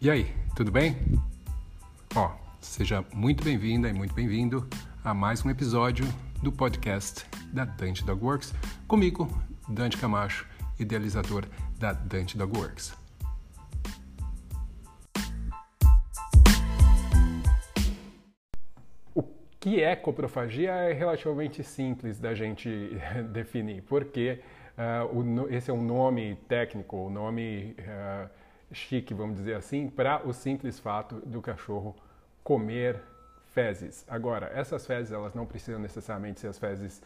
E aí, tudo bem? Ó, seja muito bem-vinda e muito bem-vindo a mais um episódio do podcast da Dante Dog Works, comigo, Dante Camacho, idealizador da Dante Dog Works. O que é coprofagia é relativamente simples da gente definir, porque uh, o, esse é um nome técnico, o um nome uh, chique, vamos dizer assim, para o simples fato do cachorro comer fezes. Agora, essas fezes elas não precisam necessariamente ser as fezes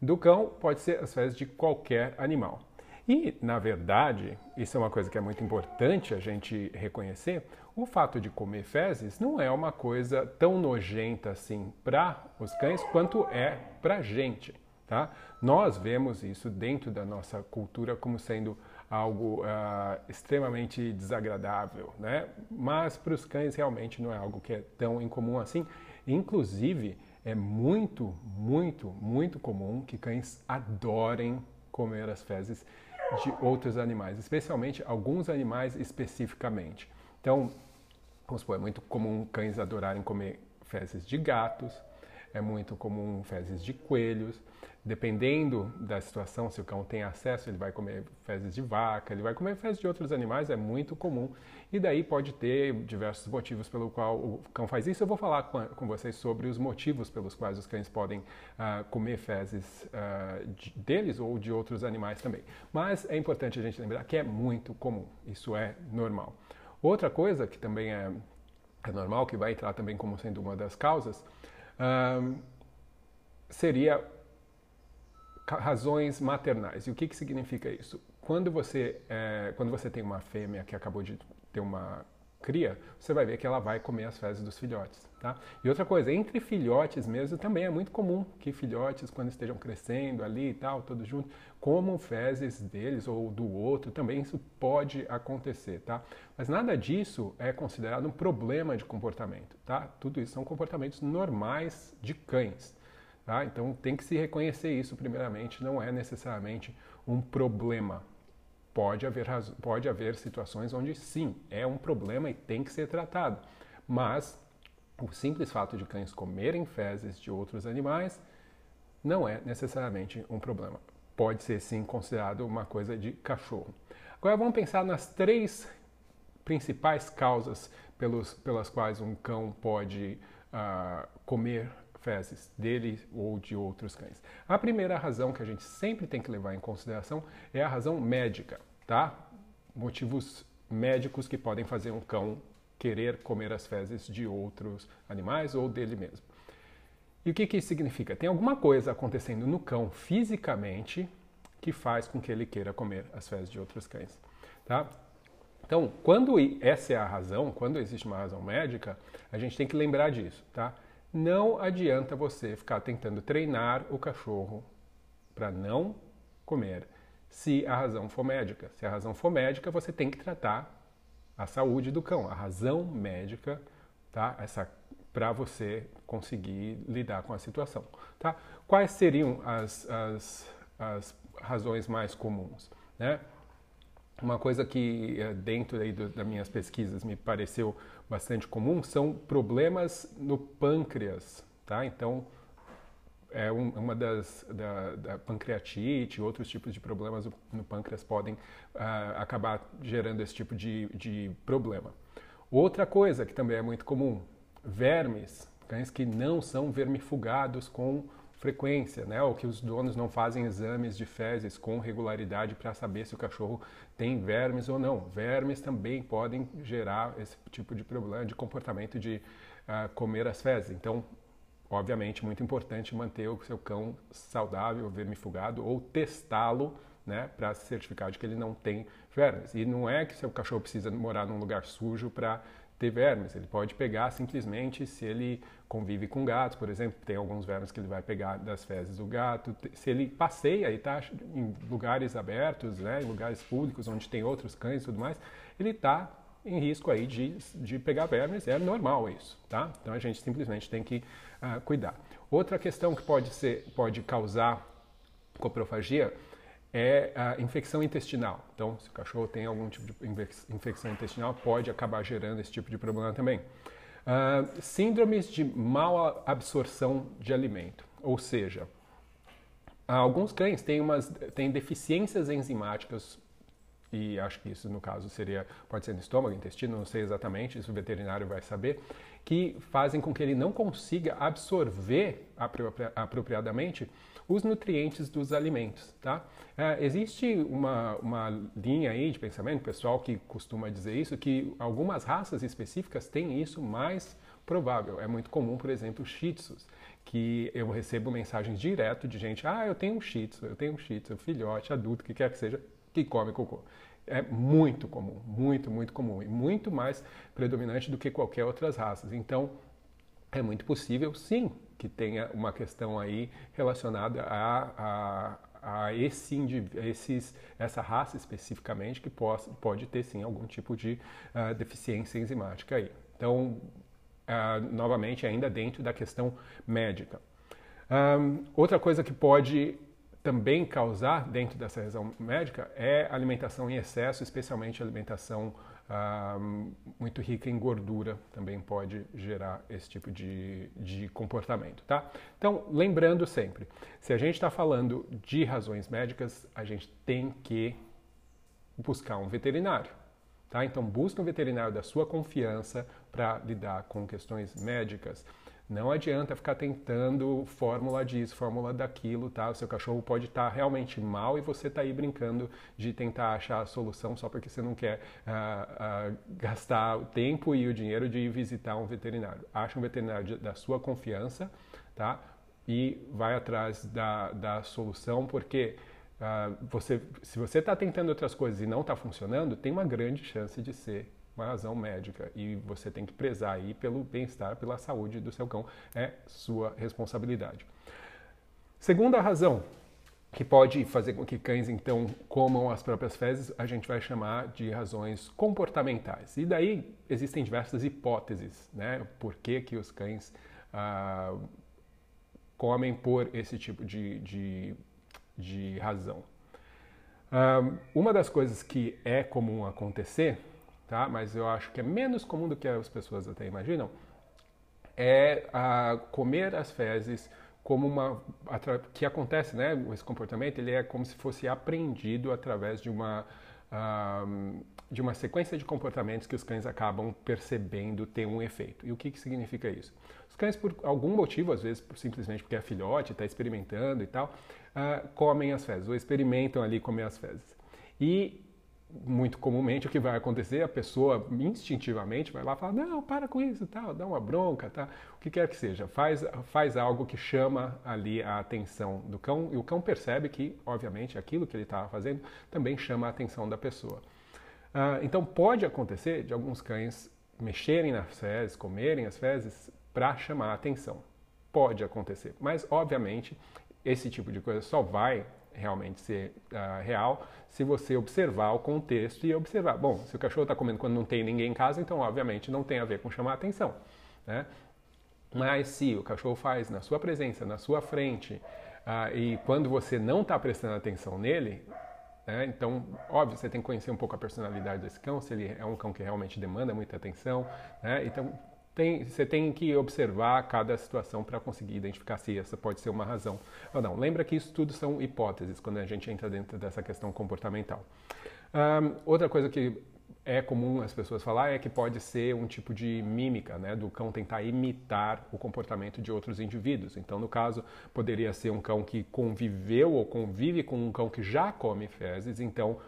do cão, pode ser as fezes de qualquer animal. E, na verdade, isso é uma coisa que é muito importante a gente reconhecer, o fato de comer fezes não é uma coisa tão nojenta assim para os cães quanto é para a gente. Tá? Nós vemos isso dentro da nossa cultura como sendo algo uh, extremamente desagradável, né? mas para os cães realmente não é algo que é tão incomum assim. Inclusive, é muito, muito, muito comum que cães adorem comer as fezes de outros animais, especialmente alguns animais especificamente. Então, vamos supor, é muito comum cães adorarem comer fezes de gatos, é muito comum fezes de coelhos. Dependendo da situação, se o cão tem acesso, ele vai comer fezes de vaca, ele vai comer fezes de outros animais, é muito comum. E daí pode ter diversos motivos pelo qual o cão faz isso. Eu vou falar com, vocês sobre os motivos pelos quais os cães podem uh, comer fezes uh, de, deles ou de outros animais também. Mas é importante a gente lembrar que é muito comum, isso é normal. Outra coisa que também é, é normal, que vai entrar também como sendo uma das causas, uh, seria razões maternais. E o que, que significa isso? Quando você, é, quando você tem uma fêmea que acabou de ter uma cria, você vai ver que ela vai comer as fezes dos filhotes. Tá? E outra coisa, entre filhotes mesmo, também é muito comum que filhotes, quando estejam crescendo ali e tal, todos juntos, comam fezes deles ou do outro, também isso pode acontecer, tá? Mas nada disso é considerado um problema de comportamento, tá? Tudo isso são comportamentos normais de cães. Tá? Então tem que se reconhecer isso primeiramente, não é necessariamente um problema. Pode haver, pode haver situações onde sim, é um problema e tem que ser tratado. Mas o simples fato de cães comerem fezes de outros animais não é necessariamente um problema. Pode ser sim considerado uma coisa de cachorro. Agora vamos pensar nas três principais causas pelos, pelas quais um cão pode uh, comer fezes dele ou de outros cães. A primeira razão que a gente sempre tem que levar em consideração é a razão médica, tá? Motivos médicos que podem fazer um cão querer comer as fezes de outros animais ou dele mesmo. E o que, que isso significa? Tem alguma coisa acontecendo no cão fisicamente que faz com que ele queira comer as fezes de outros cães, tá? Então, quando essa é a razão, quando existe uma razão médica, a gente tem que lembrar disso, tá? Não adianta você ficar tentando treinar o cachorro para não comer se a razão for médica. Se a razão for médica, você tem que tratar a saúde do cão, a razão médica, tá? Essa para você conseguir lidar com a situação, tá? Quais seriam as, as, as razões mais comuns, né? Uma coisa que eh, dentro aí do, das minhas pesquisas me pareceu bastante comum são problemas no pâncreas, tá? Então é um, uma das da, da, pancreatite, outros tipos de problemas no pâncreas podem uh, acabar gerando esse tipo de, de problema. Outra coisa que também é muito comum, vermes, cães que não são vermifugados com frequência, né? Ou que os donos não fazem exames de fezes com regularidade para saber se o cachorro tem vermes ou não. Vermes também podem gerar esse tipo de problema de comportamento de uh, comer as fezes. Então, obviamente, muito importante manter o seu cão saudável, vermifugado ou testá-lo né, para se certificar de que ele não tem vermes. E não é que seu cachorro precisa morar num lugar sujo para ter vermes. Ele pode pegar simplesmente se ele convive com gatos, por exemplo, tem alguns vermes que ele vai pegar das fezes do gato. Se ele passeia e está em lugares abertos, né, em lugares públicos onde tem outros cães e tudo mais, ele está em risco aí de, de pegar vermes, é normal isso, tá? Então a gente simplesmente tem que uh, cuidar. Outra questão que pode, ser, pode causar coprofagia é a infecção intestinal. Então, se o cachorro tem algum tipo de infecção intestinal, pode acabar gerando esse tipo de problema também. Uh, síndromes de mal absorção de alimento, ou seja, alguns cães têm, umas, têm deficiências enzimáticas e acho que isso no caso seria pode ser no estômago, intestino, não sei exatamente, isso o veterinário vai saber, que fazem com que ele não consiga absorver apropriadamente os nutrientes dos alimentos, tá? É, existe uma, uma linha aí de pensamento, pessoal que costuma dizer isso, que algumas raças específicas têm isso mais provável. É muito comum, por exemplo, shih tzus, que eu recebo mensagens direto de gente, ah, eu tenho um shih tzu, eu tenho um shih tzu, filhote, adulto, que quer que seja, que come cocô. É muito comum, muito, muito comum e muito mais predominante do que qualquer outras raças. Então, é muito possível, sim, que tenha uma questão aí relacionada a, a, a esse esses, essa raça especificamente que possa, pode ter sim algum tipo de uh, deficiência enzimática aí. Então, uh, novamente, ainda dentro da questão médica. Um, outra coisa que pode também causar dentro dessa razão médica é alimentação em excesso, especialmente alimentação ah, muito rica em gordura, também pode gerar esse tipo de, de comportamento, tá? Então, lembrando sempre, se a gente está falando de razões médicas, a gente tem que buscar um veterinário, tá? Então, busque um veterinário da sua confiança para lidar com questões médicas. Não adianta ficar tentando fórmula disso, fórmula daquilo, tá? O seu cachorro pode estar tá realmente mal e você está aí brincando de tentar achar a solução só porque você não quer uh, uh, gastar o tempo e o dinheiro de ir visitar um veterinário. Acha um veterinário da sua confiança, tá? E vai atrás da, da solução, porque uh, você, se você está tentando outras coisas e não está funcionando, tem uma grande chance de ser uma razão médica e você tem que prezar aí pelo bem-estar, pela saúde do seu cão, é sua responsabilidade. Segunda razão que pode fazer com que cães então comam as próprias fezes, a gente vai chamar de razões comportamentais. E daí existem diversas hipóteses, né? Por que, que os cães ah, comem por esse tipo de, de, de razão. Ah, uma das coisas que é comum acontecer tá? mas eu acho que é menos comum do que as pessoas até imaginam, é a comer as fezes como uma que acontece, né? Esse comportamento ele é como se fosse aprendido através de uma de uma sequência de comportamentos que os cães acabam percebendo ter um efeito. E o que, que significa isso? Os cães, por algum motivo, às vezes simplesmente porque é filhote, está experimentando e tal, uh, comem as fezes, ou experimentam ali comer as fezes. E muito comumente o que vai acontecer, a pessoa instintivamente vai lá e fala, não, para com isso, tal, dá uma bronca, tá? o que quer que seja, faz, faz algo que chama ali a atenção do cão e o cão percebe que, obviamente, aquilo que ele estava fazendo também chama a atenção da pessoa. Uh, então pode acontecer de alguns cães mexerem nas fezes, comerem as fezes para chamar a atenção. Pode acontecer, mas obviamente esse tipo de coisa só vai realmente ser uh, real se você observar o contexto e observar. Bom, se o cachorro está comendo quando não tem ninguém em casa, então obviamente não tem a ver com chamar atenção. Né? Mas se o cachorro faz na sua presença, na sua frente, uh, e quando você não está prestando atenção nele, né? então, óbvio, você tem que conhecer um pouco a personalidade desse cão, se ele é um cão que realmente demanda muita atenção. Né? Então, tem, você tem que observar cada situação para conseguir identificar se essa pode ser uma razão ou não. Lembra que isso tudo são hipóteses quando a gente entra dentro dessa questão comportamental. Um, outra coisa que é comum as pessoas falar é que pode ser um tipo de mímica, né, do cão tentar imitar o comportamento de outros indivíduos. Então, no caso, poderia ser um cão que conviveu ou convive com um cão que já come fezes, então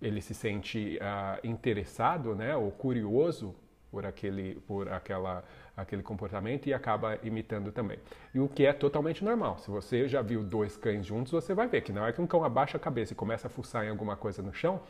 ele se sente uh, interessado, né, ou curioso por aquele, por aquela, aquele comportamento e acaba imitando também. E o que é totalmente normal. Se você já viu dois cães juntos, você vai ver que não é que um cão abaixa a cabeça e começa a fuçar em alguma coisa no chão,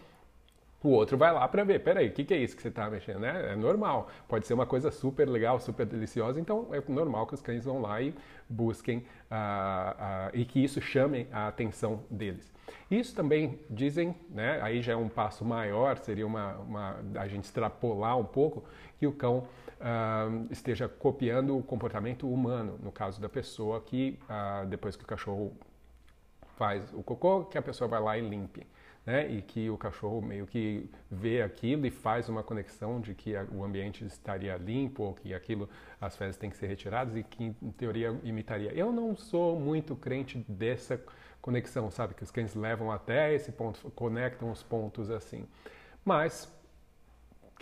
o outro vai lá para ver, peraí, o que, que é isso que você está mexendo? Né? É normal, pode ser uma coisa super legal, super deliciosa, então é normal que os cães vão lá e busquem uh, uh, e que isso chame a atenção deles. Isso também dizem, né, aí já é um passo maior, seria uma, uma a gente extrapolar um pouco, que o cão uh, esteja copiando o comportamento humano, no caso da pessoa que depois que o cachorro faz o cocô, que a pessoa vai lá e limpe. Né? E que o cachorro meio que vê aquilo e faz uma conexão de que o ambiente estaria limpo que aquilo, as fezes têm que ser retiradas e que em teoria imitaria. Eu não sou muito crente dessa conexão, sabe? Que os cães levam até esse ponto, conectam os pontos assim. Mas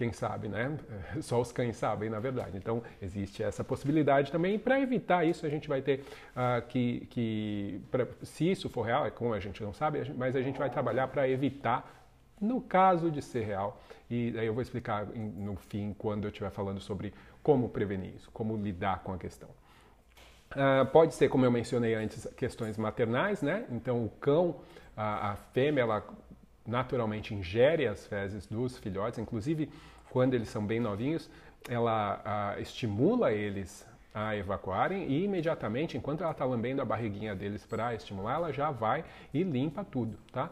quem sabe, né? Só os cães sabem, na verdade. Então, existe essa possibilidade também. Para evitar isso, a gente vai ter uh, que, que pra, se isso for real, é como a gente não sabe, mas a gente vai trabalhar para evitar, no caso de ser real. E aí eu vou explicar no fim, quando eu estiver falando sobre como prevenir isso, como lidar com a questão. Uh, pode ser, como eu mencionei antes, questões maternais, né? Então, o cão, a, a fêmea, ela naturalmente ingere as fezes dos filhotes, inclusive quando eles são bem novinhos, ela a, estimula eles a evacuarem e imediatamente, enquanto ela está lambendo a barriguinha deles para estimular, ela já vai e limpa tudo, tá?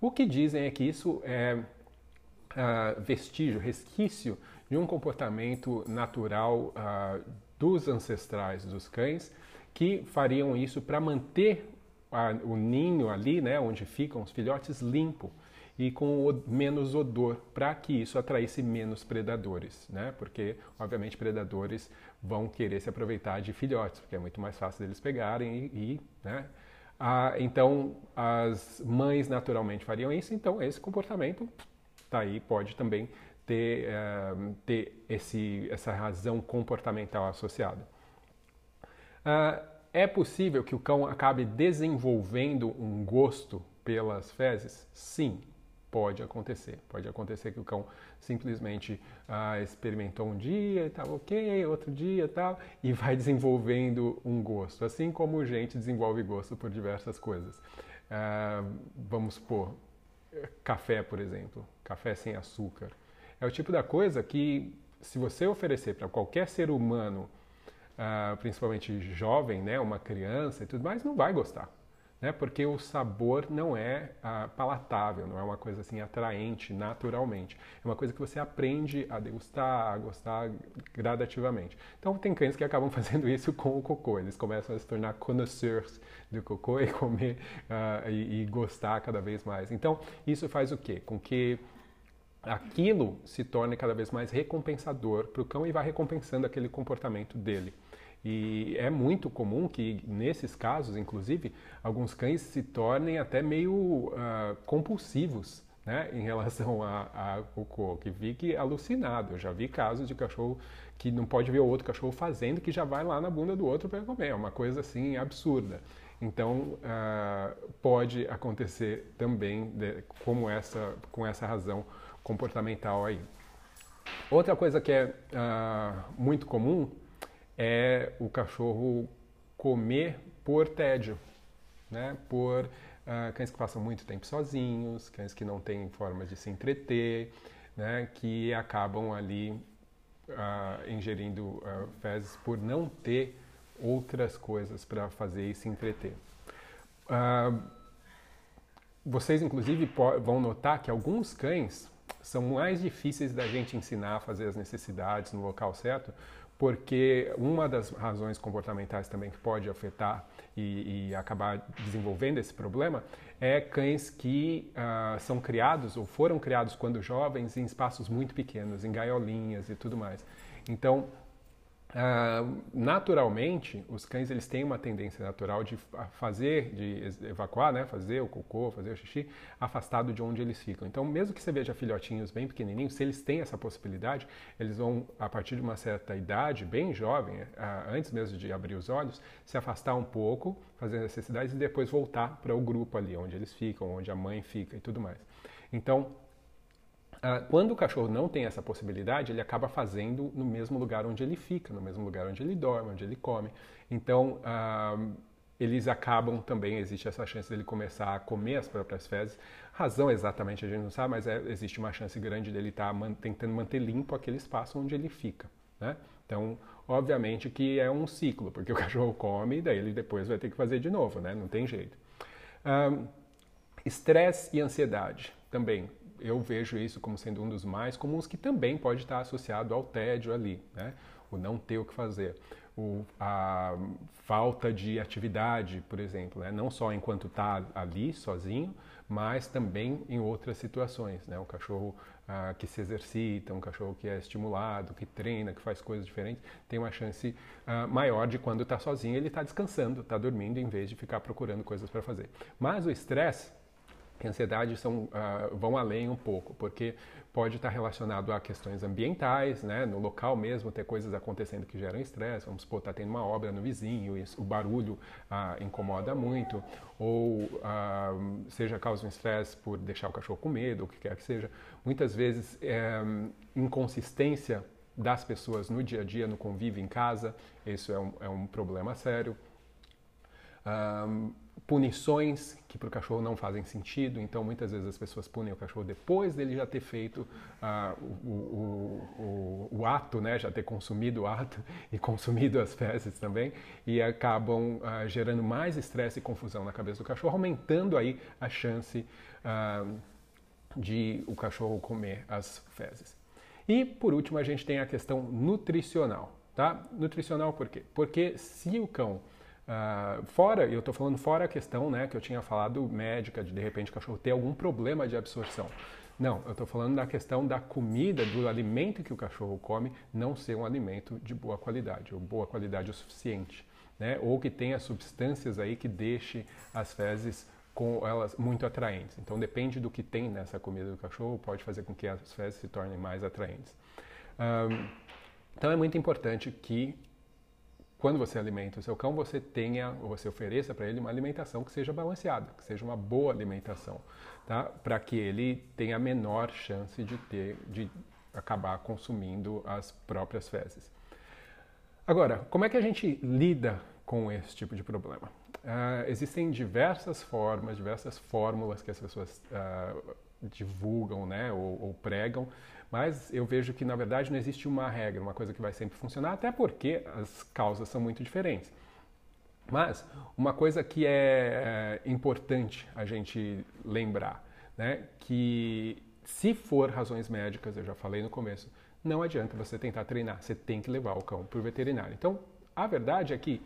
O que dizem é que isso é uh, vestígio, resquício de um comportamento natural uh, dos ancestrais dos cães que fariam isso para manter a, o ninho ali, né, onde ficam os filhotes, limpo e com menos odor, para que isso atraísse menos predadores, né? Porque, obviamente, predadores vão querer se aproveitar de filhotes, porque é muito mais fácil deles pegarem e, e né? Ah, então, as mães naturalmente fariam isso, então esse comportamento tá aí, pode também ter, uh, ter esse, essa razão comportamental associada. Uh, é possível que o cão acabe desenvolvendo um gosto pelas fezes? Sim, Pode acontecer. Pode acontecer que o cão simplesmente ah, experimentou um dia e estava ok, outro dia e tal, e vai desenvolvendo um gosto. Assim como gente desenvolve gosto por diversas coisas. Ah, vamos supor, café, por exemplo. Café sem açúcar. É o tipo da coisa que, se você oferecer para qualquer ser humano, ah, principalmente jovem, né, uma criança e tudo mais, não vai gostar né? Porque o sabor não é ah, palatável, não é uma coisa assim atraente naturalmente. É uma coisa que você aprende a degustar, a gostar gradativamente. Então tem cães que acabam fazendo isso com o cocô. Eles começam a se tornar connoisseurs do cocô e comer ah, e, e gostar cada vez mais. Então isso faz o quê? Com que aquilo se torne cada vez mais recompensador para o cão e vai recompensando aquele comportamento dele. E é muito comum que, nesses casos, inclusive, alguns cães se tornem até meio uh, compulsivos né, em relação ao cocô, que fique alucinado. Eu já vi casos de cachorro que não pode ver o outro cachorro fazendo, que já vai lá na bunda do outro para comer. É uma coisa assim absurda. Então, uh, pode acontecer também de, como essa, com essa razão comportamental aí. Outra coisa que é uh, muito comum é o cachorro comer por tédio, né? por uh, cães que passam muito tempo sozinhos, cães que não têm formas de se entreter, né? que acabam ali uh, ingerindo uh, fezes por não ter outras coisas para fazer e se entreter. vocês, inclusive, vão notar que alguns cães são mais difíceis da gente ensinar a fazer as necessidades no local certo, porque uma das razões comportamentais também que pode afetar e, e acabar desenvolvendo esse problema é cães que uh, são criados ou foram criados quando jovens em espaços muito pequenos, em gaiolinhas e tudo mais. Então, Uh, naturalmente, os cães eles têm uma tendência natural de fazer, de evacuar, né, fazer o cocô, fazer o xixi, afastado de onde eles ficam. Então, mesmo que você veja filhotinhos bem pequenininhos, se eles têm essa possibilidade, eles vão, a partir de uma certa idade, bem jovem, uh, antes mesmo de abrir os olhos, se afastar um pouco, fazer necessidades e depois voltar para o grupo ali, onde eles ficam, onde a mãe fica e tudo mais. Então, ah, quando o cachorro não tem essa possibilidade, ele acaba fazendo no mesmo lugar onde ele fica, no mesmo lugar onde ele dorme, onde ele come. Então, ah, eles acabam também, existe essa chance dele começar a comer as próprias fezes. Razão exatamente a gente não sabe, mas é, existe uma chance grande dele estar tá man, tentando manter limpo aquele espaço onde ele fica. Né? Então, obviamente que é um ciclo, porque o cachorro come e daí ele depois vai ter que fazer de novo, né? não tem jeito. Ah, estresse e ansiedade também eu vejo isso como sendo um dos mais comuns, que também pode estar associado ao tédio ali, né? o não ter o que fazer. o, a falta de atividade, por exemplo, né? não só enquanto está ali sozinho, mas também em outras situações. Né? Um cachorro ah, que se exercita, um cachorro que é estimulado, que treina, que faz coisas diferentes, tem uma chance ah, maior de quando está sozinho ele está descansando, está dormindo, em vez de ficar procurando coisas para fazer. Mas o estresse a ansiedade são, uh, vão além um pouco, porque pode estar relacionado a questões ambientais, né? no local mesmo ter coisas acontecendo que geram estresse, vamos supor, está tendo uma obra no vizinho, isso, o barulho uh, incomoda muito, ou uh, seja, causa um estresse por deixar o cachorro com medo, o que quer que seja. Muitas vezes, é, inconsistência das pessoas no dia a dia, no convívio em casa, isso é um, é um problema sério. Um, punições que para o cachorro não fazem sentido, então muitas vezes as pessoas punem o cachorro depois dele já ter feito uh, o, o, o, o, ato, né, já ter consumido o ato e consumido as fezes também, e acabam uh, gerando mais estresse e confusão na cabeça do cachorro, aumentando aí a chance uh, de o cachorro comer as fezes. E por último a gente tem a questão nutricional, tá? Nutricional por quê? Porque se o cão Uh, fora, eu estou falando fora a questão né, que eu tinha falado médica, de de repente o cachorro ter algum problema de absorção. Não, eu estou falando da questão da comida, do alimento que o cachorro come, não ser um alimento de boa qualidade, ou boa qualidade o suficiente. Né? Ou que tenha substâncias aí que deixe as fezes com elas muito atraentes. Então depende do que tem nessa comida do cachorro, pode fazer com que as fezes se tornem mais atraentes. Um, então é muito importante que quando você alimenta o seu cão, você tenha, ou você ofereça para ele uma alimentação que seja balanceada, que seja uma boa alimentação, tá? Para que ele tenha a menor chance de ter, de acabar consumindo as próprias fezes. Agora, como é que a gente lida com esse tipo de problema? Uh, existem diversas formas, diversas fórmulas que as pessoas uh, divulgam, né, ou, ou pregam mas eu vejo que, na verdade, não existe uma regra, uma coisa que vai sempre funcionar, até porque as causas são muito diferentes. Mas uma coisa que é, é importante a gente lembrar, né, que se for razões médicas, eu já falei no começo, não adianta você tentar treinar, você tem que levar o cão para o veterinário. Então, a verdade é que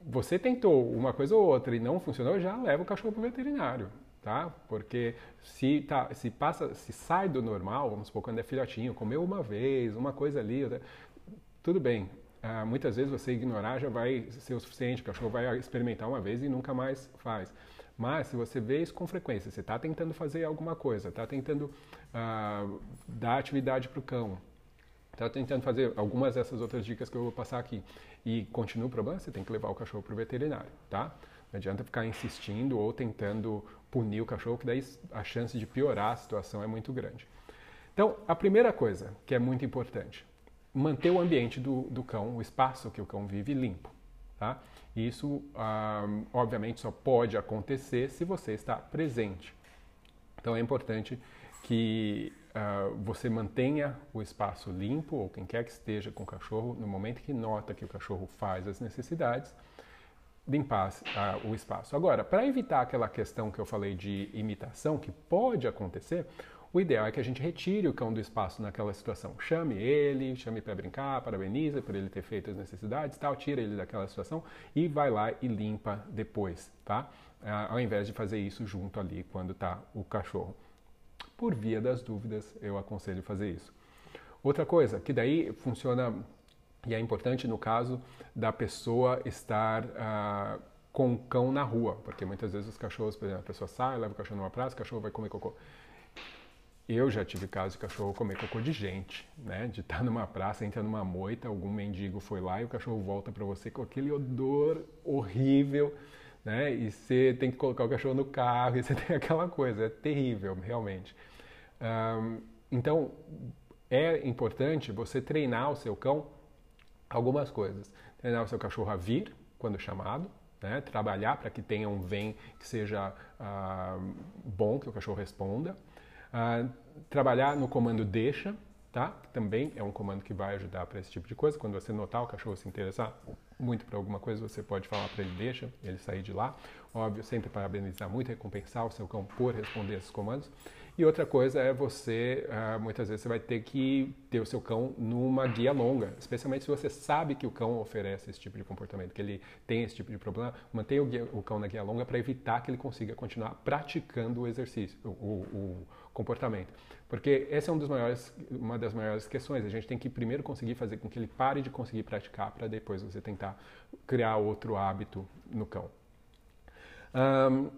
você tentou uma coisa ou outra e não funcionou, já leva o cachorro para o veterinário tá? Porque se, tá, se passa, se sai do normal, vamos supor, quando é filhotinho, comeu uma vez, uma coisa ali, tudo bem. Ah, muitas vezes você ignorar já vai ser o suficiente, o cachorro vai experimentar uma vez e nunca mais faz. Mas se você vê isso com frequência, você está tentando fazer alguma coisa, está tentando ah, dar atividade para o cão, está tentando fazer algumas dessas outras dicas que eu vou passar aqui e continua o problema, você tem que levar o cachorro para o veterinário, tá? Não adianta ficar insistindo ou tentando punir o cachorro, que daí a chance de piorar a situação é muito grande. Então, a primeira coisa que é muito importante, manter o ambiente do, do cão, o espaço que o cão vive, limpo. Tá? Isso, ah, obviamente, só pode acontecer se você está presente. Então, é importante que uh, você mantenha o espaço limpo, ou quem quer que esteja com o cachorro, no momento que nota que o cachorro faz as necessidades, limpar o espaço. Agora, para evitar aquela questão que eu falei de imitação, que pode acontecer, o ideal é que a gente retire o cão do espaço naquela situação. Chame ele, chame para brincar, parabeniza por ele ter feito as necessidades, tal, tira ele daquela situação e vai lá e limpa depois, tá? Ao invés de fazer isso junto ali quando está o cachorro. Por via das dúvidas, eu aconselho fazer isso. Outra coisa, que daí funciona e é importante no caso da pessoa estar uh, com o cão na rua, porque muitas vezes os cachorros, por exemplo, a pessoa sai, leva o cachorro numa praça, o cachorro vai comer cocô. Eu já tive caso de cachorro comer cocô de gente, né? De estar numa praça, entra numa moita, algum mendigo foi lá e o cachorro volta para você com aquele odor horrível, né? E você tem que colocar o cachorro no carro e você tem aquela coisa, é terrível, realmente. Um, então, é importante você treinar o seu cão algumas coisas. Treinar o seu cachorro a vir quando chamado, né? trabalhar para que tenha um vem que seja ah, bom, que o cachorro responda. Ah, trabalhar no comando deixa, tá? também é um comando que vai ajudar para esse tipo de coisa. Quando você notar o cachorro se interessar muito para alguma coisa, você pode falar para ele deixa, ele sair de lá. Óbvio, sempre parabenizar muito, recompensar o seu cão por responder esses comandos. E outra coisa é você, uh, muitas vezes você vai ter que ter o seu cão numa guia longa, especialmente se você sabe que o cão oferece esse tipo de comportamento, que ele tem esse tipo de problema, mantenha o, guia, o cão na guia longa para evitar que ele consiga continuar praticando o exercício, o, o, o comportamento. Porque essa é um dos maiores, uma das maiores questões. A gente tem que primeiro conseguir fazer com que ele pare de conseguir praticar para depois você tentar criar outro hábito no cão. Um,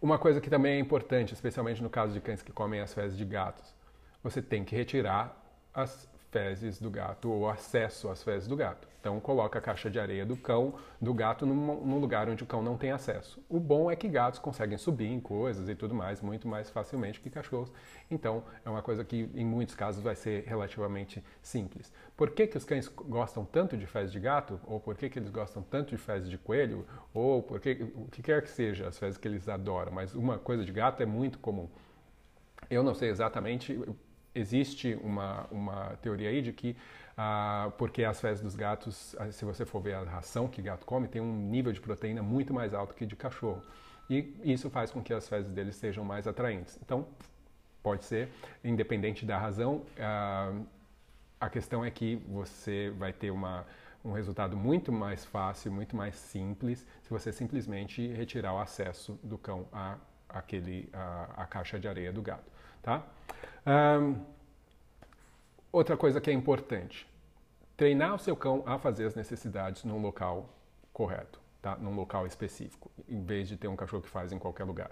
uma coisa que também é importante, especialmente no caso de cães que comem as fezes de gatos, você tem que retirar as fezes do gato ou acesso às fezes do gato. Então coloca a caixa de areia do cão, do gato, num, num, lugar onde o cão não tem acesso. O bom é que gatos conseguem subir em coisas e tudo mais muito mais facilmente que cachorros. Então é uma coisa que em muitos casos vai ser relativamente simples. Por que, que os cães gostam tanto de fezes de gato? Ou por que, que eles gostam tanto de fezes de coelho? Ou por que, o que quer que seja as fezes que eles adoram, mas uma coisa de gato é muito comum. Eu não sei exatamente, existe uma, uma teoria aí de que ah, porque as fezes dos gatos, ah, se você for ver a ração que gato come, tem um nível de proteína muito mais alto que de cachorro. E isso faz com que as fezes deles sejam mais atraentes. Então, pode ser, independente da razão, ah, a questão é que você vai ter uma, um resultado muito mais fácil, muito mais simples, se você simplesmente retirar o acesso do cão à, àquele, à, à caixa de areia do gato. Tá? Um, outra coisa que é importante, treinar o seu cão a fazer as necessidades num local correto, tá? num local específico, em vez de ter um cachorro que faz em qualquer lugar.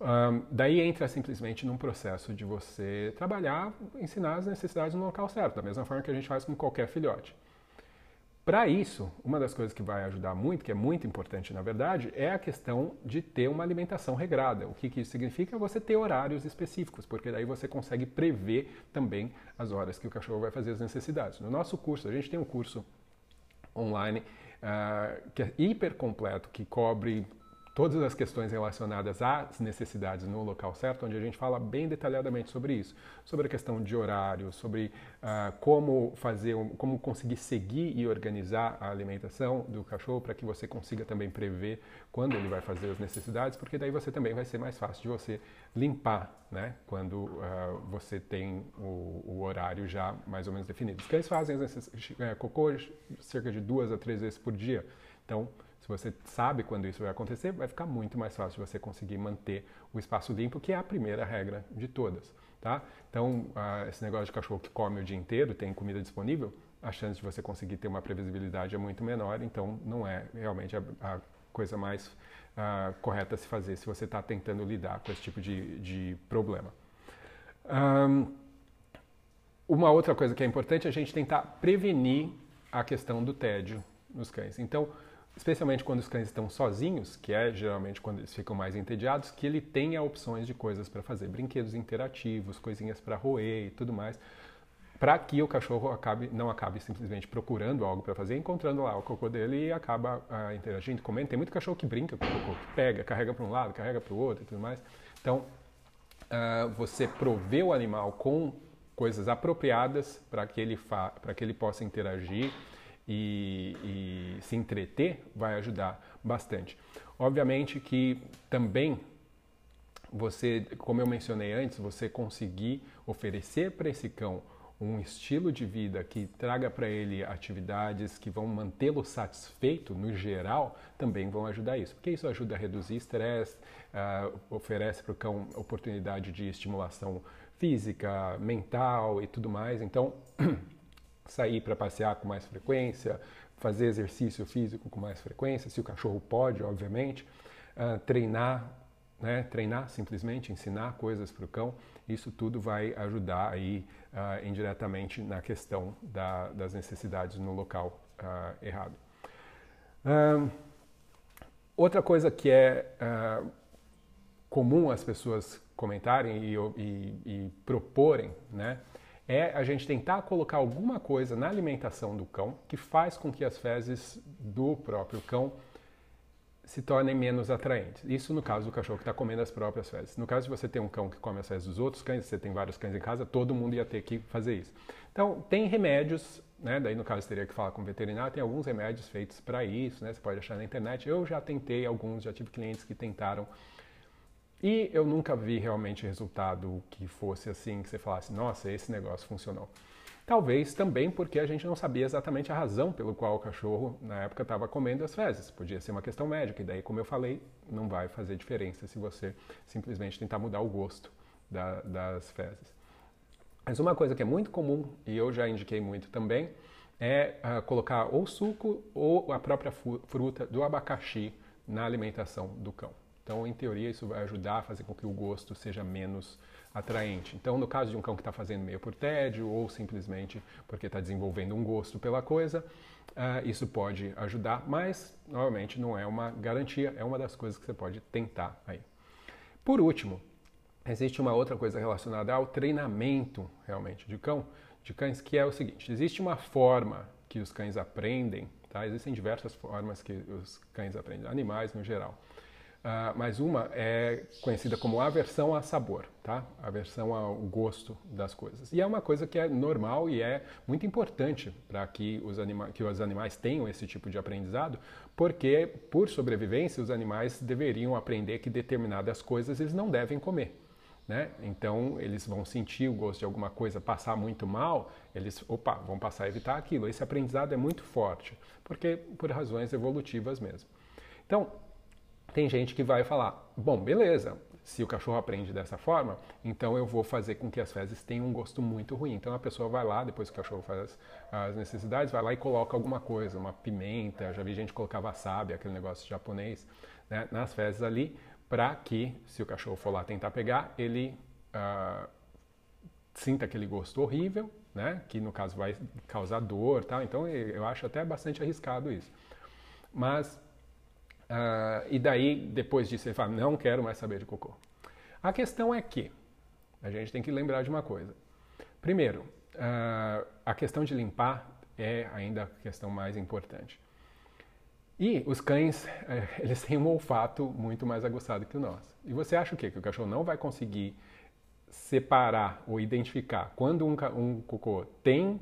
Um, daí entra simplesmente num processo de você trabalhar, ensinar as necessidades no local certo, da mesma forma que a gente faz com qualquer filhote. Para isso, uma das coisas que vai ajudar muito, que é muito importante na verdade, é a questão de ter uma alimentação regrada. O que, que isso significa? Você ter horários específicos, porque daí você consegue prever também as horas que o cachorro vai fazer as necessidades. No nosso curso, a gente tem um curso online uh, que é hiper completo, que cobre todas as questões relacionadas às necessidades no local certo, onde a gente fala bem detalhadamente sobre isso, sobre a questão de horário, sobre uh, como fazer, como conseguir seguir e organizar a alimentação do cachorro para que você consiga também prever quando ele vai fazer as necessidades, porque daí você também vai ser mais fácil de você limpar, né, quando uh, você tem o, o, horário já mais ou menos definido. Os cães fazem uh, cocô cerca de duas a três vezes por dia, então se você sabe quando isso vai acontecer, vai ficar muito mais fácil você conseguir manter o espaço limpo, que é a primeira regra de todas. Tá? Então, uh, esse negócio de cachorro que come o dia inteiro, tem comida disponível, a chance de você conseguir ter uma previsibilidade é muito menor, então não é realmente a, a coisa mais uh, correta a se fazer se você está tentando lidar com esse tipo de, de problema. Um, uma outra coisa que é importante é a gente tentar prevenir a questão do tédio nos cães. Então, especialmente quando os cães estão sozinhos, que é geralmente quando eles ficam mais entediados, que ele tenha opções de coisas para fazer, brinquedos interativos, coisinhas para roer e tudo mais, para que o cachorro acabe, não acabe simplesmente procurando algo para fazer, encontrando lá o cocô dele e acaba ah, interagindo, comendo. Tem muito cachorro que brinca com o cocô, que pega, carrega para um lado, carrega para o outro e tudo mais. Então, ah, você prover o animal com coisas apropriadas para que ele para que ele possa interagir e, e se entreter vai ajudar bastante. Obviamente que também você, como eu mencionei antes, você conseguir oferecer para esse cão um estilo de vida que traga para ele atividades que vão mantê-lo satisfeito no geral, também vão ajudar isso. Porque isso ajuda a reduzir estresse, uh, oferece para o cão oportunidade de estimulação física, mental e tudo mais. Então, sair para passear com mais frequência, fazer exercício físico com mais frequência, se o cachorro pode, obviamente, uh, treinar, né, treinar simplesmente, ensinar coisas para o cão, isso tudo vai ajudar aí uh, indiretamente na questão da, das necessidades no local uh, errado. outra coisa que é comum as pessoas comentarem e, e, e proporem, né, é a gente tentar colocar alguma coisa na alimentação do cão que faz com que as fezes do próprio cão se tornem menos atraentes. Isso no caso do cachorro que está comendo as próprias fezes. No caso de você ter um cão que come as fezes dos outros cães, você tem vários cães em casa, todo mundo ia ter que fazer isso. Então, tem remédios, né? Daí no caso teria que falar com o veterinário, tem alguns remédios feitos para isso, né? Você pode achar na internet. Eu já tentei alguns, já tive clientes que tentaram E eu nunca vi realmente resultado que fosse assim, que você falasse, nossa, esse negócio funcionou. Talvez também porque a gente não sabia exatamente a razão pelo qual o cachorro na época estava comendo as fezes. Podia ser uma questão médica, e daí, como eu falei, não vai fazer diferença se você simplesmente tentar mudar o gosto da, das fezes. Mas uma coisa que é muito comum, e eu já indiquei muito também, é uh, colocar ou suco ou a própria fruta do abacaxi na alimentação do cão. Então, em teoria, isso vai ajudar a fazer com que o gosto seja menos atraente. Então, no caso de um cão que está fazendo meio por tédio ou simplesmente porque está desenvolvendo um gosto pela coisa, uh, isso pode ajudar, mas, novamente, não é uma garantia, é uma das coisas que você pode tentar aí. Por último, existe uma outra coisa relacionada ao treinamento realmente de cão, de cães, que é o seguinte: existe uma forma que os cães aprendem, tá? Existem diversas formas que os cães aprendem, animais no geral. Uh, mas uma é conhecida como aversão a sabor, tá? Aversão ao gosto das coisas. E é uma coisa que é normal e é muito importante para que, os que os animais tenham esse tipo de aprendizado, porque, por sobrevivência, os animais deveriam aprender que determinadas coisas eles não devem comer. Né? Então eles vão sentir o gosto de alguma coisa passar muito mal, eles, opa, vão passar a evitar aquilo. Esse aprendizado é muito forte, porque por razões evolutivas mesmo. Então, tem gente que vai falar: bom, beleza, se o cachorro aprende dessa forma, então eu vou fazer com que as fezes tenham um gosto muito ruim. Então a pessoa vai lá, depois que o cachorro faz as necessidades, vai lá e coloca alguma coisa, uma pimenta, já vi gente colocar wasabi, aquele negócio japonês, né, nas fezes ali, para que, se o cachorro for lá tentar pegar, ele uh, sinta aquele gosto horrível, né, que no caso vai causar dor, tal. Então eu acho até bastante arriscado isso. Mas Uh, e daí, depois disso, ele fala: não quero mais saber de cocô. A questão é que a gente tem que lembrar de uma coisa. Primeiro, uh, a questão de limpar é ainda a questão mais importante. E os cães, eh, eles têm um olfato muito mais aguçado que o nosso. E você acha o quê? Que o cachorro não vai conseguir separar ou identificar quando um, um cocô tem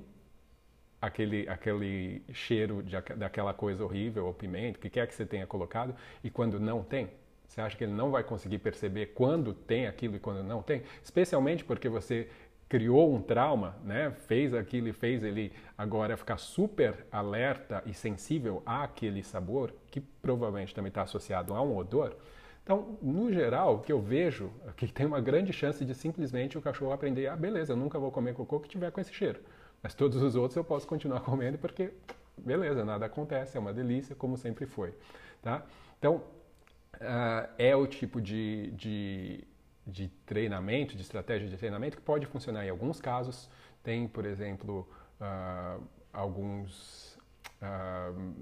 aquele, aquele cheiro de, daquela coisa horrível, ou pimenta, o que quer que você tenha colocado, e quando não tem? Você acha que ele não vai conseguir perceber quando tem aquilo e quando não tem? Especialmente porque você criou um trauma, né? fez aquilo e fez ele agora ficar super alerta e sensível àquele sabor, que provavelmente também está associado a um odor. Então, no geral, o que eu vejo é que tem uma grande chance de simplesmente o cachorro aprender, ah, beleza, eu nunca vou comer cocô que tiver com esse cheiro. Mas todos os outros eu posso continuar comendo porque, beleza, nada acontece, é uma delícia, como sempre foi. Tá? Então, uh, é o tipo de, de, de treinamento, de estratégia de treinamento que pode funcionar em alguns casos. Tem, por exemplo, uh, alguns. Uh,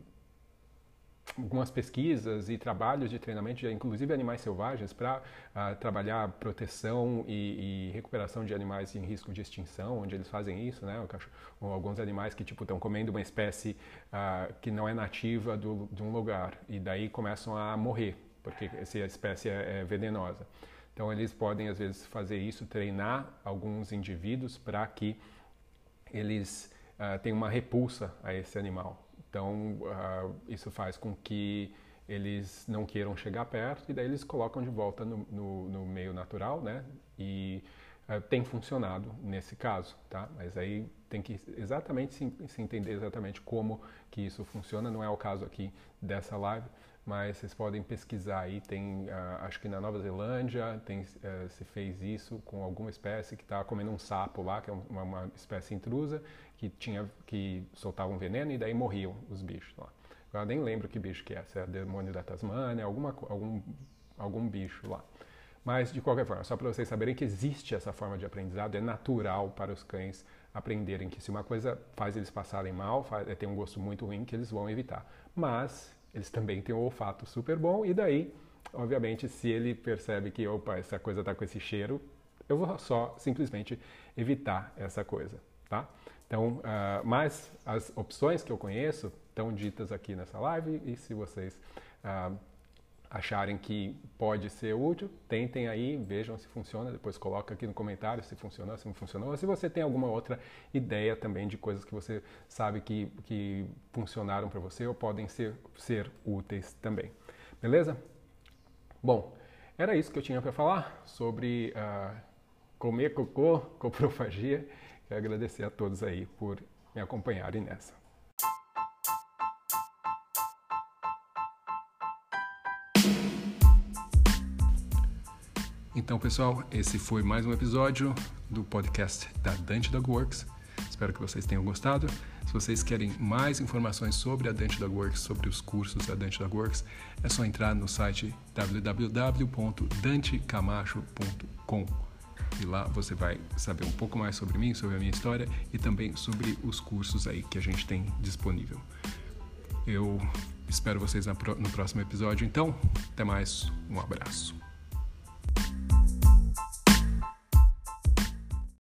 algumas pesquisas e trabalhos de treinamento de inclusive animais selvagens para uh, ah, trabalhar proteção e, e, recuperação de animais em risco de extinção, onde eles fazem isso, né? Alguns animais que tipo estão comendo uma espécie uh, que não é nativa do, de um lugar e daí começam a morrer porque essa espécie é, é venenosa. Então eles podem às vezes fazer isso, treinar alguns indivíduos para que eles uh, tenham uma repulsa a esse animal. Então, uh, isso faz com que eles não queiram chegar perto e daí eles colocam de volta no, no, no meio natural, né? E uh, tem funcionado nesse caso, tá? Mas aí tem que exatamente se, se, entender exatamente como que isso funciona. Não é o caso aqui dessa live, mas vocês podem pesquisar aí. Tem, uh, acho que na Nova Zelândia tem, uh, se fez isso com alguma espécie que estava comendo um sapo lá, que é uma, uma espécie intrusa, que, tinha, que soltavam veneno e daí morriam os bichos lá. Agora nem lembro que bicho que é, se é demônio da Tasmânia, alguma, algum, algum bicho lá. Mas, de qualquer forma, só para vocês saberem que existe essa forma de aprendizado, é natural para os cães aprenderem que se uma coisa faz eles passarem mal, faz, é, tem um gosto muito ruim, que eles vão evitar. Mas eles também têm um olfato super bom e daí, obviamente, se ele percebe que, opa, essa coisa está com esse cheiro, eu vou só simplesmente evitar essa coisa, tá? Então, uh, mas as opções que eu conheço estão ditas aqui nessa live e se vocês uh, acharem que pode ser útil, tentem aí, vejam se funciona, depois coloca aqui no comentário se funcionou, se não funcionou, ou se você tem alguma outra ideia também de coisas que você sabe que, que funcionaram para você ou podem ser, ser úteis também. Beleza? Bom, era isso que eu tinha para falar sobre uh, comer cocô, coprofagia. Quero agradecer a todos aí por me acompanharem nessa. Então, pessoal, esse foi mais um episódio do podcast da Dante Dog Works. Espero que vocês tenham gostado. Se vocês querem mais informações sobre a Dante Dog Works, sobre os cursos da Dante Dog Works, é só entrar no site www.dantecamacho.com e lá você vai saber um pouco mais sobre mim, sobre a minha história e também sobre os cursos aí que a gente tem disponível. Eu espero vocês no próximo episódio, então, até mais, um abraço.